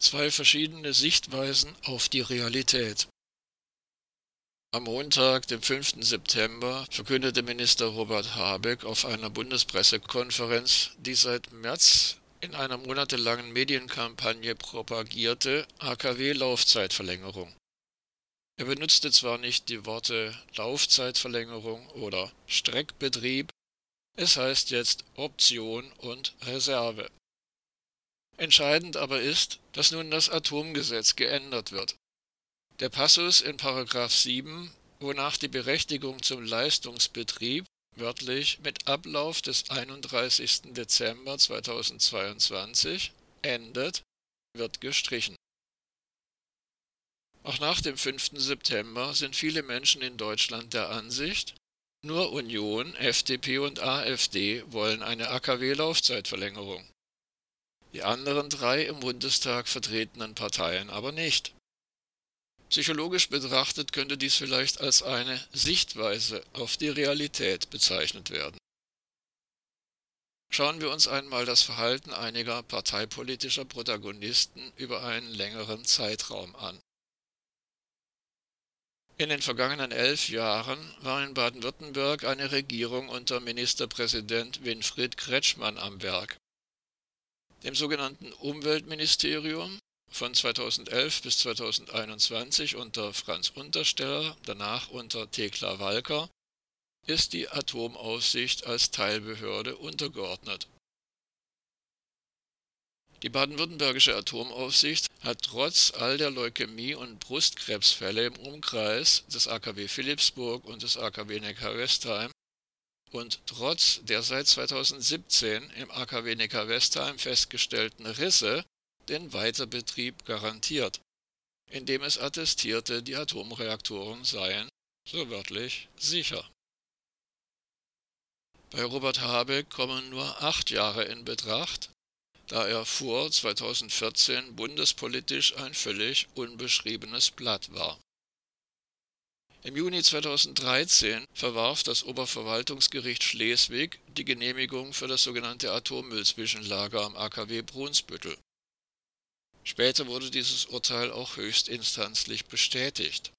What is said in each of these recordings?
Zwei verschiedene Sichtweisen auf die Realität. Am Montag, dem 5. September, verkündete Minister Robert Habeck auf einer Bundespressekonferenz die seit März in einer monatelangen Medienkampagne propagierte AKW-Laufzeitverlängerung. Er benutzte zwar nicht die Worte Laufzeitverlängerung oder Streckbetrieb, es heißt jetzt Option und Reserve. Entscheidend aber ist, dass nun das Atomgesetz geändert wird. Der Passus in Paragraph 7, wonach die Berechtigung zum Leistungsbetrieb wörtlich mit Ablauf des 31. Dezember 2022 endet, wird gestrichen. Auch nach dem 5. September sind viele Menschen in Deutschland der Ansicht, nur Union, FDP und AfD wollen eine AKW-Laufzeitverlängerung. Die anderen drei im Bundestag vertretenen Parteien aber nicht. Psychologisch betrachtet könnte dies vielleicht als eine Sichtweise auf die Realität bezeichnet werden. Schauen wir uns einmal das Verhalten einiger parteipolitischer Protagonisten über einen längeren Zeitraum an. In den vergangenen elf Jahren war in Baden-Württemberg eine Regierung unter Ministerpräsident Winfried Kretschmann am Werk. Dem sogenannten Umweltministerium von 2011 bis 2021 unter Franz Untersteller, danach unter Thekla Walker, ist die Atomaufsicht als Teilbehörde untergeordnet. Die baden-württembergische Atomaufsicht hat trotz all der Leukämie- und Brustkrebsfälle im Umkreis des AKW Philipsburg und des AKW Neckar-Westheim und trotz der seit 2017 im AKW Neckar-Westheim festgestellten Risse den Weiterbetrieb garantiert, indem es attestierte, die Atomreaktoren seien, so wörtlich, sicher. Bei Robert Habeck kommen nur acht Jahre in Betracht, da er vor 2014 bundespolitisch ein völlig unbeschriebenes Blatt war. Im Juni 2013 verwarf das Oberverwaltungsgericht Schleswig die Genehmigung für das sogenannte Atommüllzwischenlager am AKW Brunsbüttel. Später wurde dieses Urteil auch höchstinstanzlich bestätigt.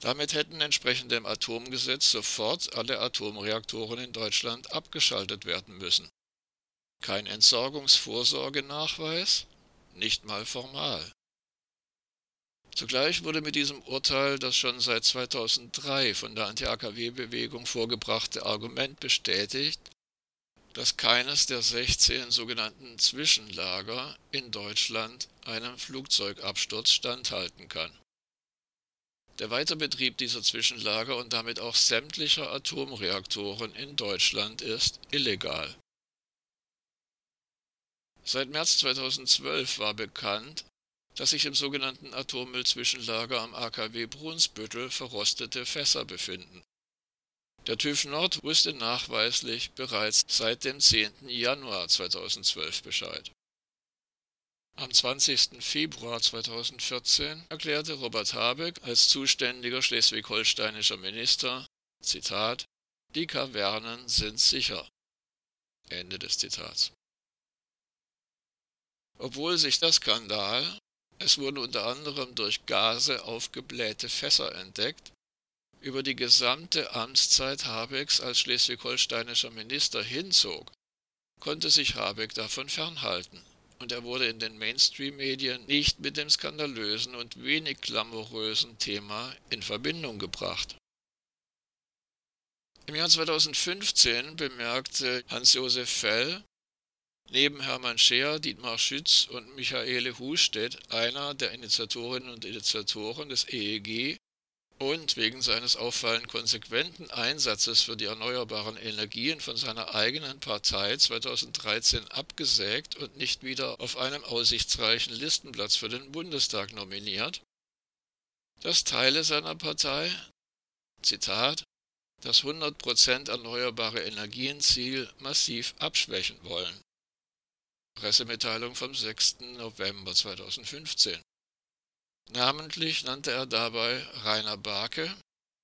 Damit hätten entsprechend dem Atomgesetz sofort alle Atomreaktoren in Deutschland abgeschaltet werden müssen. Kein Entsorgungsvorsorgenachweis, nicht mal formal. Zugleich wurde mit diesem Urteil das schon seit 2003 von der Anti-AKW-Bewegung vorgebrachte Argument bestätigt, dass keines der 16 sogenannten Zwischenlager in Deutschland einem Flugzeugabsturz standhalten kann. Der Weiterbetrieb dieser Zwischenlager und damit auch sämtlicher Atomreaktoren in Deutschland ist illegal. Seit März 2012 war bekannt, dass sich im sogenannten Atommüllzwischenlager am AKW Brunsbüttel verrostete Fässer befinden. Der TÜV Nord wusste nachweislich bereits seit dem 10. Januar 2012 Bescheid. Am 20. Februar 2014 erklärte Robert Habeck als zuständiger schleswig-holsteinischer Minister, Zitat, die Kavernen sind sicher. Ende des Zitats. Obwohl sich der Skandal, es wurden unter anderem durch Gase aufgeblähte Fässer entdeckt, über die gesamte Amtszeit Habecks als schleswig-holsteinischer Minister hinzog, konnte sich Habeck davon fernhalten und er wurde in den Mainstream-Medien nicht mit dem skandalösen und wenig glamourösen Thema in Verbindung gebracht. Im Jahr 2015 bemerkte Hans-Josef Fell, neben Hermann Scheer, Dietmar Schütz und Michaele Hustedt, einer der Initiatorinnen und Initiatoren des EEG, und wegen seines auffallend konsequenten Einsatzes für die erneuerbaren Energien von seiner eigenen Partei 2013 abgesägt und nicht wieder auf einem aussichtsreichen Listenplatz für den Bundestag nominiert, dass Teile seiner Partei, Zitat, das 100% erneuerbare Energienziel massiv abschwächen wollen. Pressemitteilung vom 6. November 2015. Namentlich nannte er dabei Rainer Barke,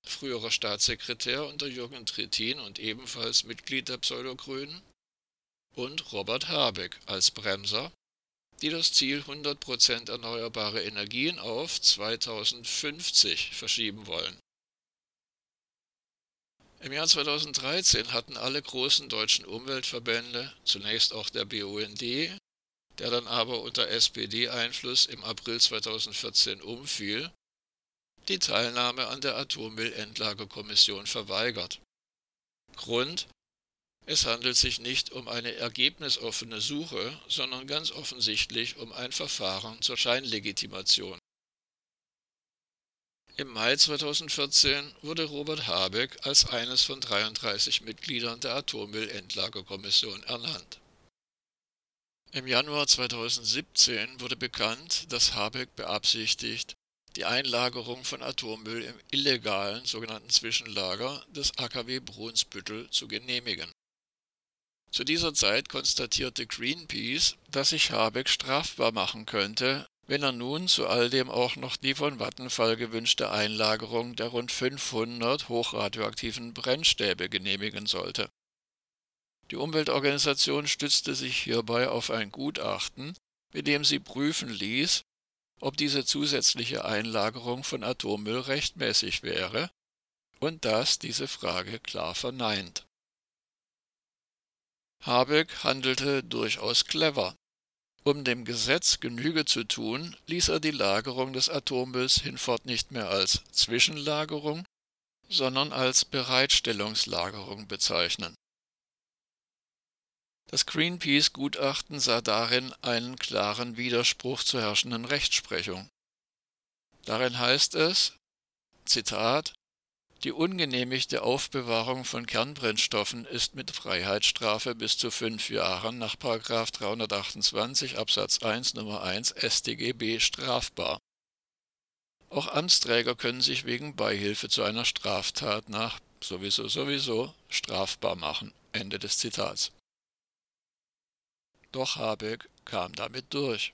früherer Staatssekretär unter Jürgen Trittin und ebenfalls Mitglied der Pseudogrünen, und Robert Habeck als Bremser, die das Ziel 100% erneuerbare Energien auf 2050 verschieben wollen. Im Jahr 2013 hatten alle großen deutschen Umweltverbände, zunächst auch der BUND, der dann aber unter SPD-Einfluss im April 2014 umfiel, die Teilnahme an der Atommüllendlagerkommission verweigert. Grund es handelt sich nicht um eine ergebnisoffene Suche, sondern ganz offensichtlich um ein Verfahren zur Scheinlegitimation. Im Mai 2014 wurde Robert Habeck als eines von 33 Mitgliedern der Atommüllendlagerkommission ernannt. Im Januar 2017 wurde bekannt, dass Habeck beabsichtigt, die Einlagerung von Atommüll im illegalen sogenannten Zwischenlager des AKW Brunsbüttel zu genehmigen. Zu dieser Zeit konstatierte Greenpeace, dass sich Habeck strafbar machen könnte, wenn er nun zu all dem auch noch die von Vattenfall gewünschte Einlagerung der rund 500 hochradioaktiven Brennstäbe genehmigen sollte. Die Umweltorganisation stützte sich hierbei auf ein Gutachten, mit dem sie prüfen ließ, ob diese zusätzliche Einlagerung von Atommüll rechtmäßig wäre, und das diese Frage klar verneint. Habeck handelte durchaus clever. Um dem Gesetz Genüge zu tun, ließ er die Lagerung des Atommülls hinfort nicht mehr als Zwischenlagerung, sondern als Bereitstellungslagerung bezeichnen. Das Greenpeace-Gutachten sah darin einen klaren Widerspruch zur herrschenden Rechtsprechung. Darin heißt es, Zitat, die ungenehmigte Aufbewahrung von Kernbrennstoffen ist mit Freiheitsstrafe bis zu fünf Jahren nach 328 Absatz 1 Nummer 1 StGB strafbar. Auch Amtsträger können sich wegen Beihilfe zu einer Straftat nach sowieso sowieso strafbar machen. Ende des Zitats. Doch Habeck kam damit durch.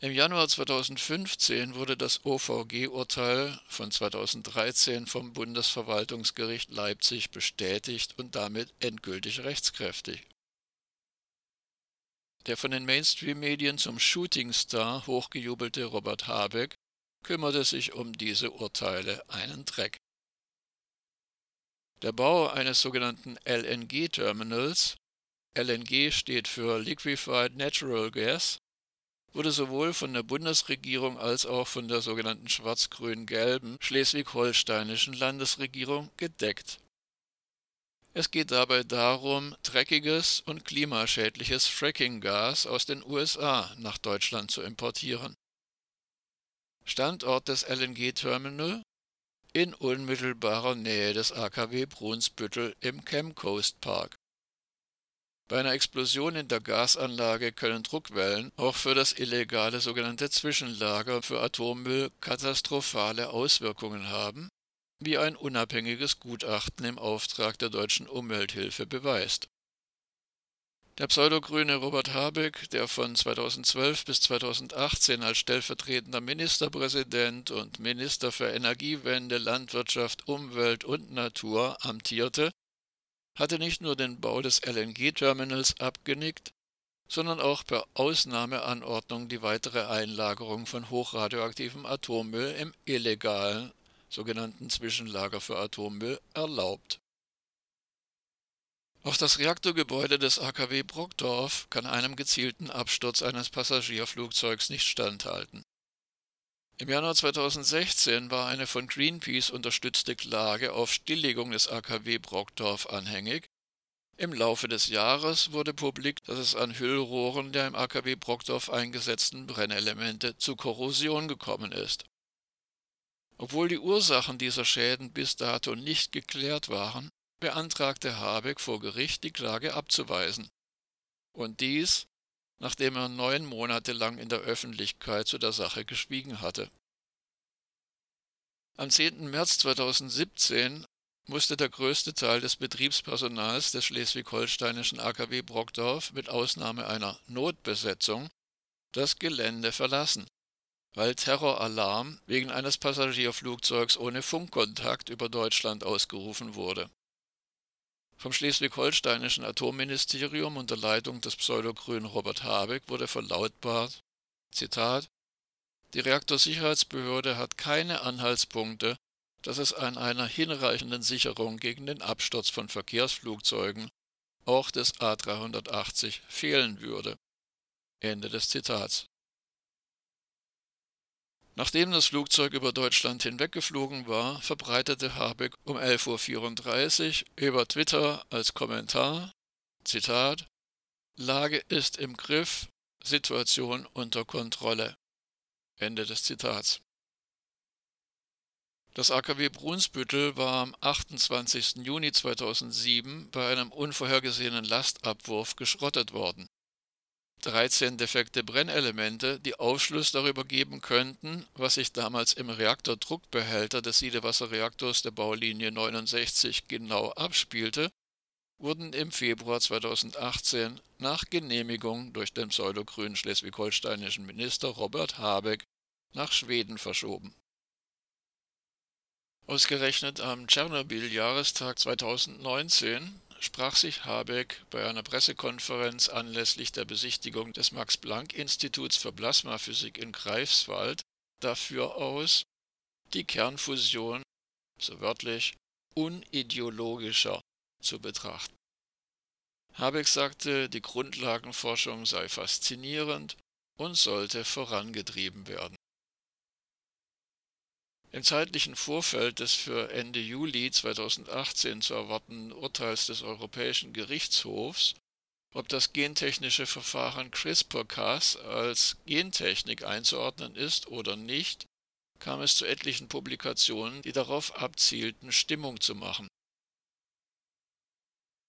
Im Januar 2015 wurde das OVG-Urteil von 2013 vom Bundesverwaltungsgericht Leipzig bestätigt und damit endgültig rechtskräftig. Der von den Mainstream-Medien zum Shootingstar hochgejubelte Robert Habeck kümmerte sich um diese Urteile einen Dreck. Der Bau eines sogenannten LNG-Terminals LNG steht für Liquefied Natural Gas wurde sowohl von der Bundesregierung als auch von der sogenannten schwarz-grün-gelben schleswig-holsteinischen Landesregierung gedeckt. Es geht dabei darum, dreckiges und klimaschädliches Frackinggas aus den USA nach Deutschland zu importieren. Standort des LNG-Terminal in unmittelbarer Nähe des AKW Brunsbüttel im Chemcoast Park. Bei einer Explosion in der Gasanlage können Druckwellen auch für das illegale sogenannte Zwischenlager für Atommüll katastrophale Auswirkungen haben, wie ein unabhängiges Gutachten im Auftrag der deutschen Umwelthilfe beweist. Der pseudogrüne Robert Habeck, der von 2012 bis 2018 als stellvertretender Ministerpräsident und Minister für Energiewende, Landwirtschaft, Umwelt und Natur amtierte, hatte nicht nur den Bau des LNG-Terminals abgenickt, sondern auch per Ausnahmeanordnung die weitere Einlagerung von hochradioaktivem Atommüll im illegalen sogenannten Zwischenlager für Atommüll erlaubt. Auch das Reaktorgebäude des AKW Brockdorf kann einem gezielten Absturz eines Passagierflugzeugs nicht standhalten. Im Januar 2016 war eine von Greenpeace unterstützte Klage auf Stilllegung des AKW Brockdorf anhängig. Im Laufe des Jahres wurde publik, dass es an Hüllrohren der im AKW Brockdorf eingesetzten Brennelemente zu Korrosion gekommen ist. Obwohl die Ursachen dieser Schäden bis dato nicht geklärt waren, beantragte Habeck vor Gericht, die Klage abzuweisen. Und dies, nachdem er neun Monate lang in der Öffentlichkeit zu der Sache geschwiegen hatte. Am 10. März 2017 musste der größte Teil des Betriebspersonals des schleswig-holsteinischen AKW Brockdorf mit Ausnahme einer Notbesetzung das Gelände verlassen, weil Terroralarm wegen eines Passagierflugzeugs ohne Funkkontakt über Deutschland ausgerufen wurde. Vom schleswig-holsteinischen Atomministerium unter Leitung des pseudogrünen Robert Habeck wurde verlautbart, Zitat, die Reaktorsicherheitsbehörde hat keine Anhaltspunkte, dass es an einer hinreichenden Sicherung gegen den Absturz von Verkehrsflugzeugen, auch des A380, fehlen würde. Ende des Zitats. Nachdem das Flugzeug über Deutschland hinweggeflogen war, verbreitete Habeck um 11.34 Uhr über Twitter als Kommentar, Zitat, Lage ist im Griff, Situation unter Kontrolle. Ende des Zitats. Das AKW Brunsbüttel war am 28. Juni 2007 bei einem unvorhergesehenen Lastabwurf geschrottet worden. 13 defekte Brennelemente, die Aufschluss darüber geben könnten, was sich damals im Reaktordruckbehälter des Siedewasserreaktors der Baulinie 69 genau abspielte, wurden im Februar 2018 nach Genehmigung durch den pseudogrünen schleswig-holsteinischen Minister Robert Habeck nach Schweden verschoben. Ausgerechnet am Tschernobyl-Jahrestag 2019 sprach sich Habeck bei einer Pressekonferenz anlässlich der Besichtigung des Max-Planck-Instituts für Plasmaphysik in Greifswald dafür aus, die Kernfusion, so wörtlich, unideologischer zu betrachten. Habeck sagte, die Grundlagenforschung sei faszinierend und sollte vorangetrieben werden. Im zeitlichen Vorfeld des für Ende Juli 2018 zu erwartenden Urteils des Europäischen Gerichtshofs, ob das gentechnische Verfahren CRISPR-Cas als Gentechnik einzuordnen ist oder nicht, kam es zu etlichen Publikationen, die darauf abzielten, Stimmung zu machen.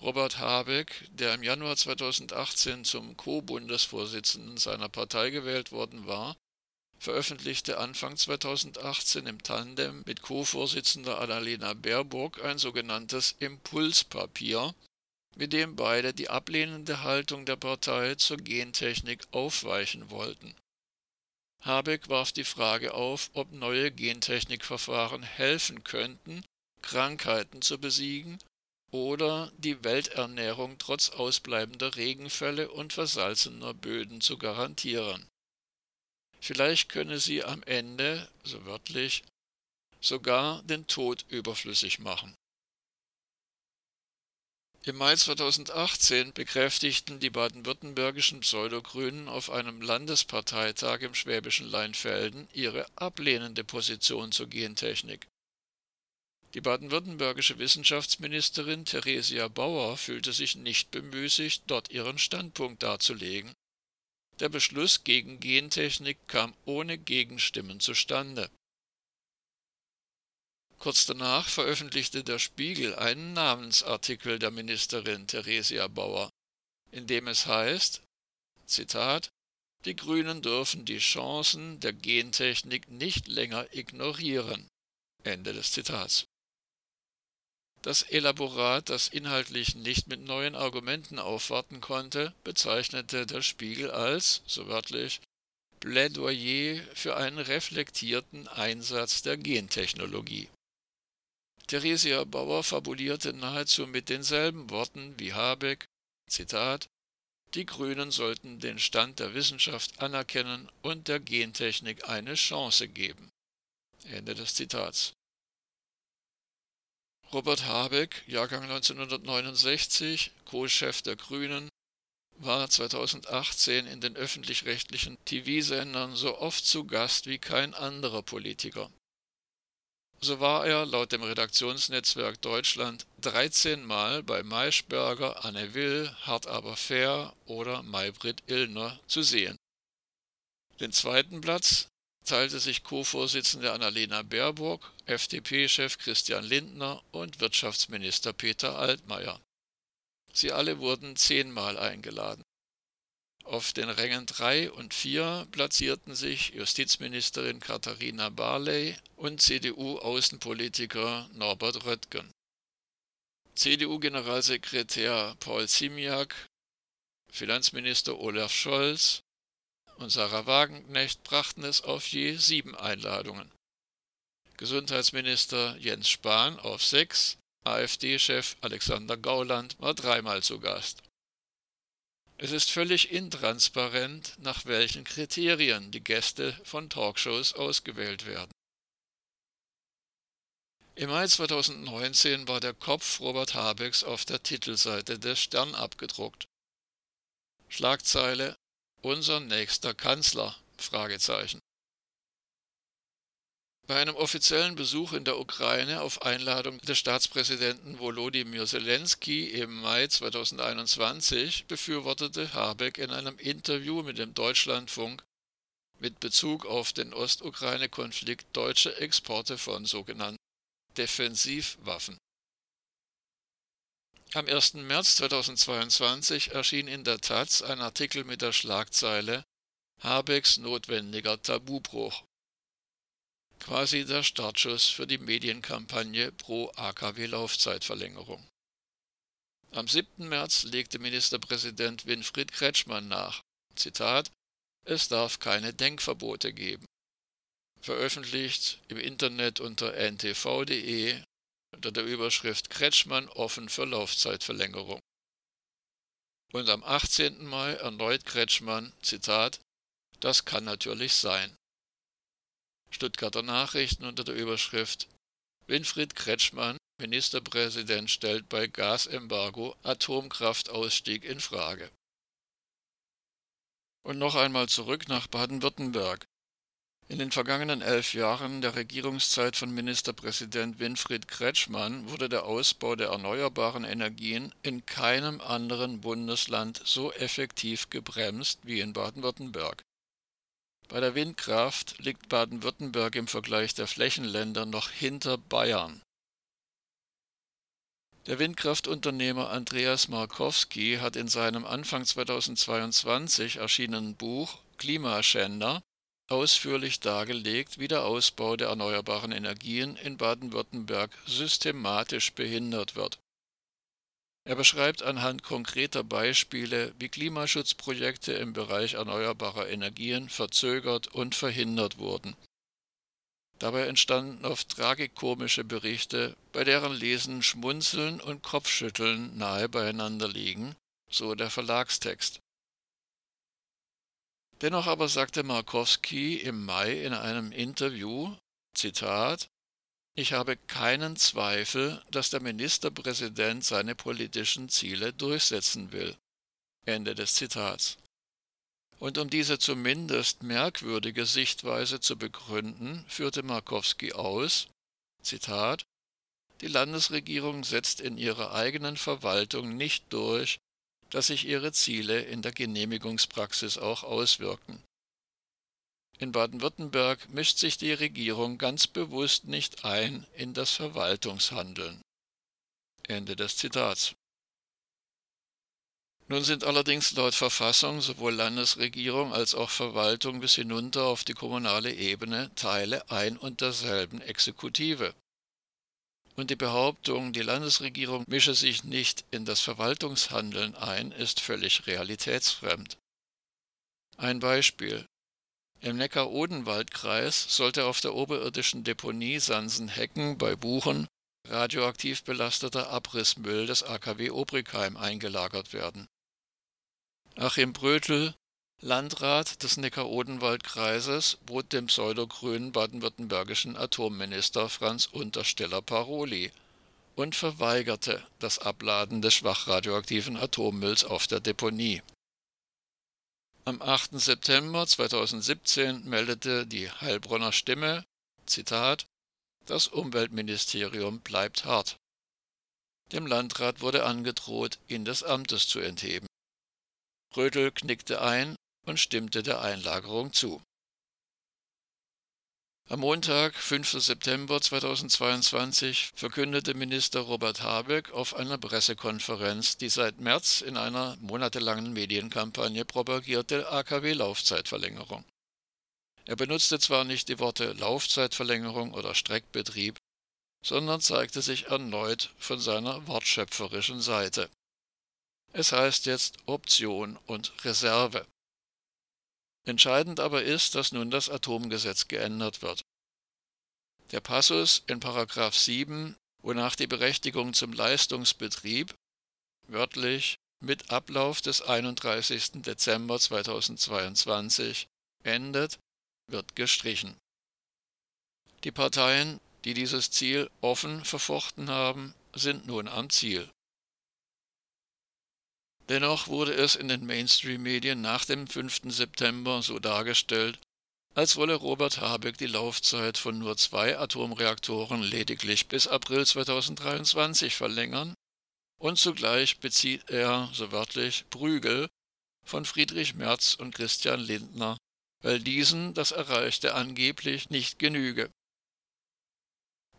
Robert Habeck, der im Januar 2018 zum Co-Bundesvorsitzenden seiner Partei gewählt worden war, veröffentlichte Anfang 2018 im Tandem mit Co-Vorsitzender Annalena Baerbock ein sogenanntes Impulspapier, mit dem beide die ablehnende Haltung der Partei zur Gentechnik aufweichen wollten. Habeck warf die Frage auf, ob neue Gentechnikverfahren helfen könnten, Krankheiten zu besiegen oder die Welternährung trotz ausbleibender Regenfälle und versalzener Böden zu garantieren. Vielleicht könne sie am Ende, so wörtlich, sogar den Tod überflüssig machen. Im Mai 2018 bekräftigten die baden-württembergischen Pseudogrünen auf einem Landesparteitag im schwäbischen Leinfelden ihre ablehnende Position zur Gentechnik. Die baden-württembergische Wissenschaftsministerin Theresia Bauer fühlte sich nicht bemüßigt, dort ihren Standpunkt darzulegen der Beschluss gegen Gentechnik kam ohne Gegenstimmen zustande. Kurz danach veröffentlichte der Spiegel einen Namensartikel der Ministerin Theresia Bauer, in dem es heißt, Zitat, die Grünen dürfen die Chancen der Gentechnik nicht länger ignorieren. Ende des Zitats. Das Elaborat, das inhaltlich nicht mit neuen Argumenten aufwarten konnte, bezeichnete der Spiegel als, so wörtlich, Plädoyer für einen reflektierten Einsatz der Gentechnologie. Theresia Bauer fabulierte nahezu mit denselben Worten wie Habeck, Zitat, die Grünen sollten den Stand der Wissenschaft anerkennen und der Gentechnik eine Chance geben. Ende des Zitats. Robert Habeck, Jahrgang 1969, Co-Chef der Grünen, war 2018 in den öffentlich-rechtlichen TV-Sendern so oft zu Gast wie kein anderer Politiker. So war er laut dem Redaktionsnetzwerk Deutschland 13 Mal bei Maischberger, Anne Will, Hart aber fair oder Maybrit Illner zu sehen. Den zweiten Platz teilte sich Co-Vorsitzende Annalena Baerbock, FDP-Chef Christian Lindner und Wirtschaftsminister Peter Altmaier. Sie alle wurden zehnmal eingeladen. Auf den Rängen 3 und 4 platzierten sich Justizministerin Katharina Barley und CDU-Außenpolitiker Norbert Röttgen. CDU-Generalsekretär Paul Ziemiak, Finanzminister Olaf Scholz, und Sarah Wagenknecht brachten es auf je sieben Einladungen. Gesundheitsminister Jens Spahn auf sechs, AfD-Chef Alexander Gauland war dreimal zu Gast. Es ist völlig intransparent, nach welchen Kriterien die Gäste von Talkshows ausgewählt werden. Im Mai 2019 war der Kopf Robert Habecks auf der Titelseite des Stern abgedruckt. Schlagzeile Unser nächster Kanzler? Bei einem offiziellen Besuch in der Ukraine auf Einladung des Staatspräsidenten Volodymyr Zelensky im Mai 2021 befürwortete Habeck in einem Interview mit dem Deutschlandfunk mit Bezug auf den Ostukraine-Konflikt deutsche Exporte von sogenannten Defensivwaffen. Am 1. März 2022 erschien in der Taz ein Artikel mit der Schlagzeile Habecks notwendiger Tabubruch. Quasi der Startschuss für die Medienkampagne pro AKW-Laufzeitverlängerung. Am 7. März legte Ministerpräsident Winfried Kretschmann nach. Zitat: Es darf keine Denkverbote geben veröffentlicht im Internet unter ntv.de unter der Überschrift Kretschmann offen für Laufzeitverlängerung. Und am 18. Mai erneut Kretschmann, Zitat, das kann natürlich sein. Stuttgarter Nachrichten unter der Überschrift Winfried Kretschmann, Ministerpräsident, stellt bei Gasembargo Atomkraftausstieg in Frage. Und noch einmal zurück nach Baden-Württemberg. In den vergangenen elf Jahren der Regierungszeit von Ministerpräsident Winfried Kretschmann wurde der Ausbau der erneuerbaren Energien in keinem anderen Bundesland so effektiv gebremst wie in Baden-Württemberg. Bei der Windkraft liegt Baden-Württemberg im Vergleich der Flächenländer noch hinter Bayern. Der Windkraftunternehmer Andreas Markowski hat in seinem Anfang 2022 erschienenen Buch Klimaschänder ausführlich dargelegt, wie der Ausbau der erneuerbaren Energien in Baden-Württemberg systematisch behindert wird. Er beschreibt anhand konkreter Beispiele, wie Klimaschutzprojekte im Bereich erneuerbarer Energien verzögert und verhindert wurden. Dabei entstanden oft tragikomische Berichte, bei deren Lesen Schmunzeln und Kopfschütteln nahe beieinander liegen, so der Verlagstext. Dennoch aber sagte Markowski im Mai in einem Interview, Zitat, ich habe keinen Zweifel, dass der Ministerpräsident seine politischen Ziele durchsetzen will. Ende des Zitats. Und um diese zumindest merkwürdige Sichtweise zu begründen, führte Markowski aus, Zitat, die Landesregierung setzt in ihrer eigenen Verwaltung nicht durch, dass sich ihre Ziele in der Genehmigungspraxis auch auswirken. In Baden-Württemberg mischt sich die Regierung ganz bewusst nicht ein in das Verwaltungshandeln. Ende des Zitats. Nun sind allerdings laut Verfassung sowohl Landesregierung als auch Verwaltung bis hinunter auf die kommunale Ebene Teile ein und derselben Exekutive. Und die Behauptung, die Landesregierung mische sich nicht in das Verwaltungshandeln ein, ist völlig realitätsfremd. Ein Beispiel. Im Neckar-Odenwald-Kreis sollte auf der oberirdischen Deponie Sansenhecken bei Buchen radioaktiv belasteter Abrissmüll des AKW Obrigheim eingelagert werden. Achim Brötel, Landrat des Neckar-Odenwald-Kreises bot dem pseudogrünen baden-württembergischen Atomminister Franz Untersteller Paroli und verweigerte das Abladen des schwach radioaktiven Atommülls auf der Deponie. Am 8. September 2017 meldete die Heilbronner Stimme, Zitat, das Umweltministerium bleibt hart. Dem Landrat wurde angedroht, ihn des Amtes zu entheben. Rödel knickte ein und stimmte der Einlagerung zu. Am Montag, 5. September 2022, verkündete Minister Robert Habeck auf einer Pressekonferenz die seit März in einer monatelangen Medienkampagne propagierte AKW-Laufzeitverlängerung. Er benutzte zwar nicht die Worte Laufzeitverlängerung oder Streckbetrieb, sondern zeigte sich erneut von seiner wortschöpferischen Seite. Es heißt jetzt Option und Reserve. Entscheidend aber ist, dass nun das Atomgesetz geändert wird. Der Passus in 7 wonach die Berechtigung zum Leistungsbetrieb, wörtlich mit Ablauf des 31. Dezember 2022, endet, wird gestrichen. Die Parteien, die dieses Ziel offen verfochten haben, sind nun am Ziel. Dennoch wurde es in den Mainstream-Medien nach dem 5. September so dargestellt, als wolle Robert Habeck die Laufzeit von nur zwei Atomreaktoren lediglich bis April 2023 verlängern und zugleich bezieht er, so wörtlich, Prügel von Friedrich Merz und Christian Lindner, weil diesen das Erreichte angeblich nicht genüge.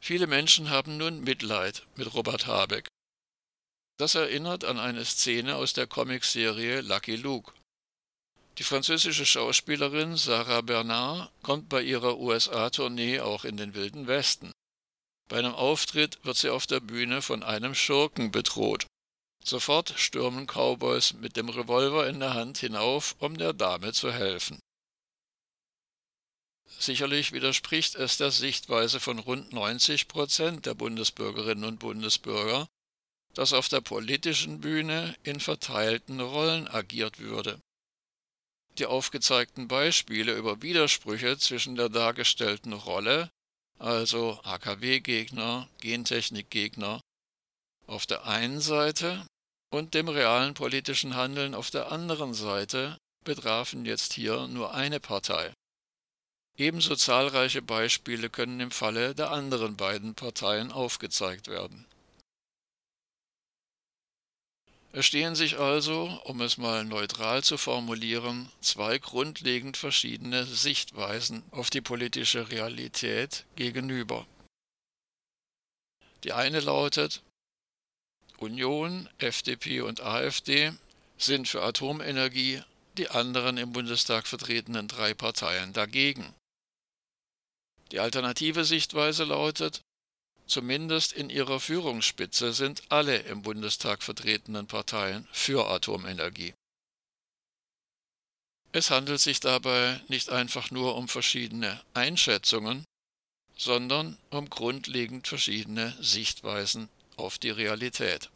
Viele Menschen haben nun Mitleid mit Robert Habeck. Das erinnert an eine Szene aus der Comicserie Lucky Luke. Die französische Schauspielerin Sarah Bernard kommt bei ihrer USA-Tournee auch in den Wilden Westen. Bei einem Auftritt wird sie auf der Bühne von einem Schurken bedroht. Sofort stürmen Cowboys mit dem Revolver in der Hand hinauf, um der Dame zu helfen. Sicherlich widerspricht es der Sichtweise von rund 90 Prozent der Bundesbürgerinnen und Bundesbürger, dass auf der politischen Bühne in verteilten Rollen agiert würde die aufgezeigten Beispiele über Widersprüche zwischen der dargestellten Rolle, also AKW-Gegner, Gentechnik-Gegner, auf der einen Seite und dem realen politischen Handeln auf der anderen Seite betrafen jetzt hier nur eine Partei. Ebenso zahlreiche Beispiele können im Falle der anderen beiden Parteien aufgezeigt werden. Es stehen sich also, um es mal neutral zu formulieren, zwei grundlegend verschiedene Sichtweisen auf die politische Realität gegenüber. Die eine lautet, Union, FDP und AfD sind für Atomenergie, die anderen im Bundestag vertretenen drei Parteien dagegen. Die alternative Sichtweise lautet, Zumindest in ihrer Führungsspitze sind alle im Bundestag vertretenen Parteien für Atomenergie. Es handelt sich dabei nicht einfach nur um verschiedene Einschätzungen, sondern um grundlegend verschiedene Sichtweisen auf die Realität.